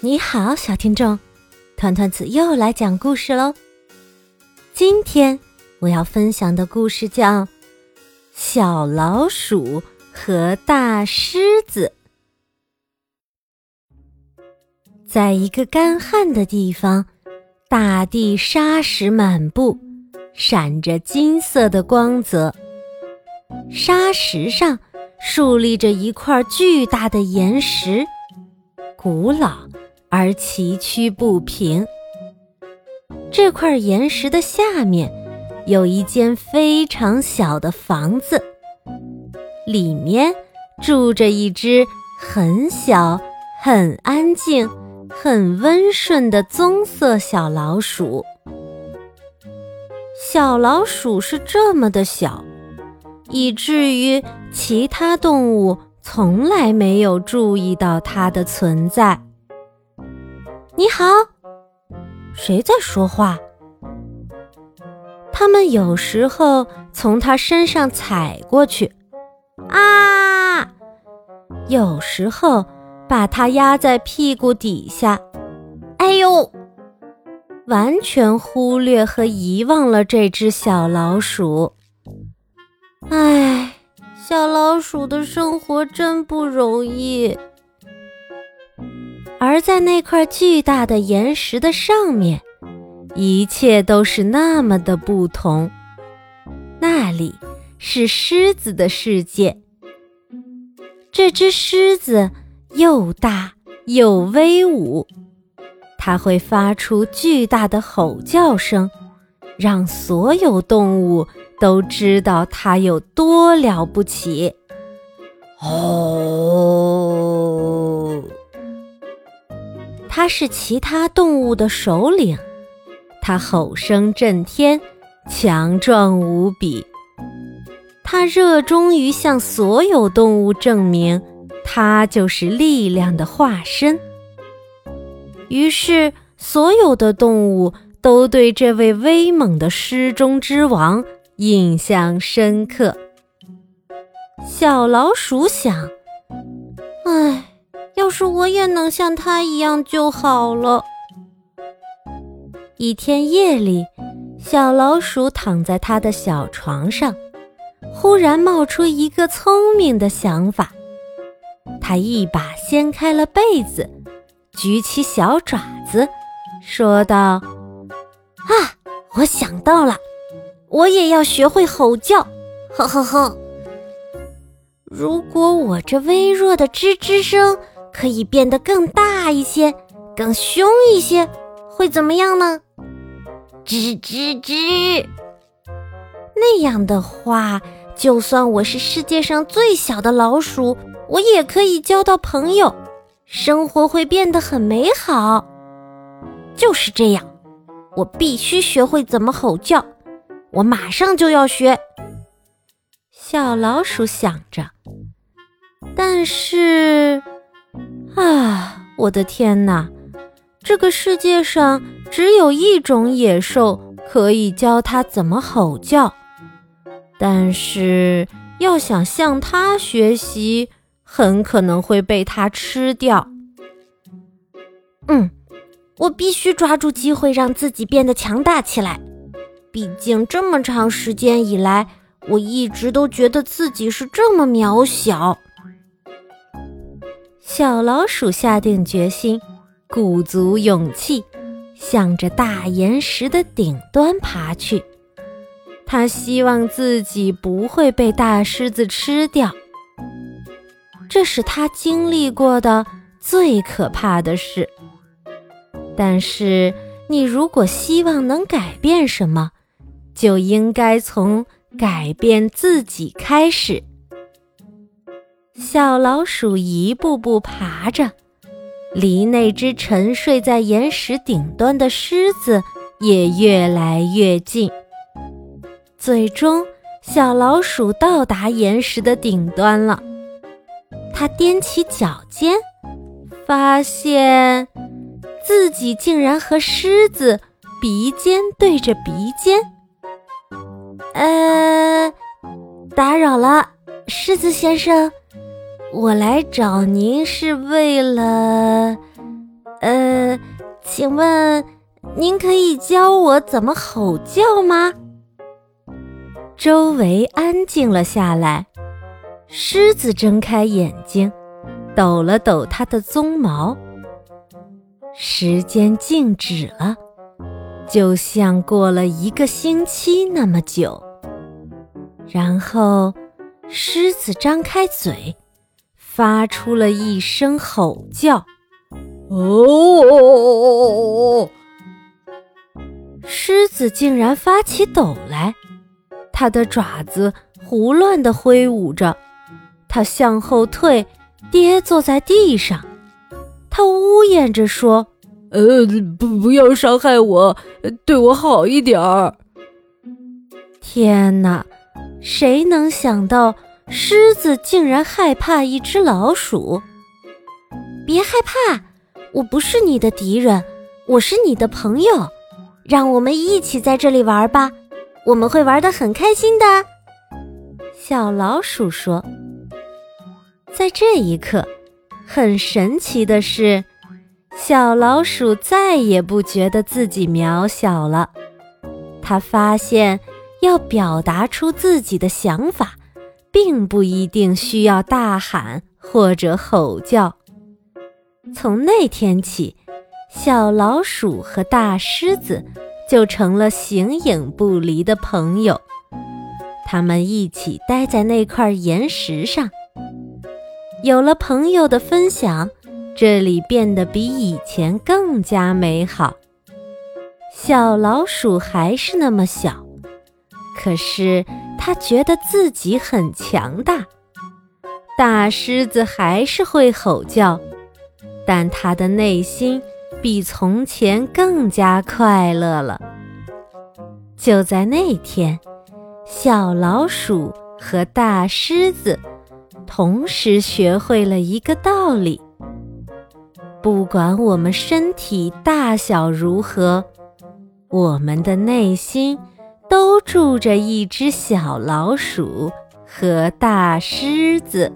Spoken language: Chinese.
你好，小听众，团团子又来讲故事喽。今天我要分享的故事叫《小老鼠和大狮子》。在一个干旱的地方，大地沙石满布，闪着金色的光泽。沙石上竖立着一块巨大的岩石，古老。而崎岖不平。这块岩石的下面有一间非常小的房子，里面住着一只很小、很安静、很温顺的棕色小老鼠。小老鼠是这么的小，以至于其他动物从来没有注意到它的存在。你好，谁在说话？他们有时候从他身上踩过去，啊！有时候把他压在屁股底下，哎呦！完全忽略和遗忘了这只小老鼠。唉，小老鼠的生活真不容易。而在那块巨大的岩石的上面，一切都是那么的不同。那里是狮子的世界。这只狮子又大又威武，它会发出巨大的吼叫声，让所有动物都知道它有多了不起。哦。它是其他动物的首领，它吼声震天，强壮无比。它热衷于向所有动物证明，它就是力量的化身。于是，所有的动物都对这位威猛的狮中之王印象深刻。小老鼠想：“唉。”要是我也能像他一样就好了。一天夜里，小老鼠躺在他的小床上，忽然冒出一个聪明的想法。他一把掀开了被子，举起小爪子，说道：“啊，我想到了，我也要学会吼叫！呵呵呵。如果我这微弱的吱吱声……”可以变得更大一些，更凶一些，会怎么样呢？吱吱吱！那样的话，就算我是世界上最小的老鼠，我也可以交到朋友，生活会变得很美好。就是这样，我必须学会怎么吼叫，我马上就要学。小老鼠想着，但是。啊，我的天哪！这个世界上只有一种野兽可以教它怎么吼叫，但是要想向它学习，很可能会被它吃掉。嗯，我必须抓住机会让自己变得强大起来。毕竟这么长时间以来，我一直都觉得自己是这么渺小。小老鼠下定决心，鼓足勇气，向着大岩石的顶端爬去。它希望自己不会被大狮子吃掉。这是它经历过的最可怕的事。但是，你如果希望能改变什么，就应该从改变自己开始。小老鼠一步步爬着，离那只沉睡在岩石顶端的狮子也越来越近。最终，小老鼠到达岩石的顶端了。它踮起脚尖，发现自己竟然和狮子鼻尖对着鼻尖。呃，打扰了，狮子先生。我来找您是为了，呃，请问您可以教我怎么吼叫吗？周围安静了下来。狮子睁开眼睛，抖了抖它的鬃毛。时间静止了，就像过了一个星期那么久。然后，狮子张开嘴，发出了一声吼叫：“哦！”狮子竟然发起抖来，它的爪子胡乱地挥舞着。它向后退，跌坐在地上。它呜咽着说：“呃，不，不要伤害我，对我好一点儿。”天哪！谁能想到狮子竟然害怕一只老鼠？别害怕，我不是你的敌人，我是你的朋友。让我们一起在这里玩吧，我们会玩得很开心的。”小老鼠说。在这一刻，很神奇的是，小老鼠再也不觉得自己渺小了。他发现，要表达出自己的想法，并不一定需要大喊或者吼叫。从那天起，小老鼠和大狮子就成了形影不离的朋友。他们一起待在那块岩石上。有了朋友的分享，这里变得比以前更加美好。小老鼠还是那么小，可是它觉得自己很强大。大狮子还是会吼叫，但它的内心比从前更加快乐了。就在那天，小老鼠和大狮子。同时学会了一个道理：不管我们身体大小如何，我们的内心都住着一只小老鼠和大狮子。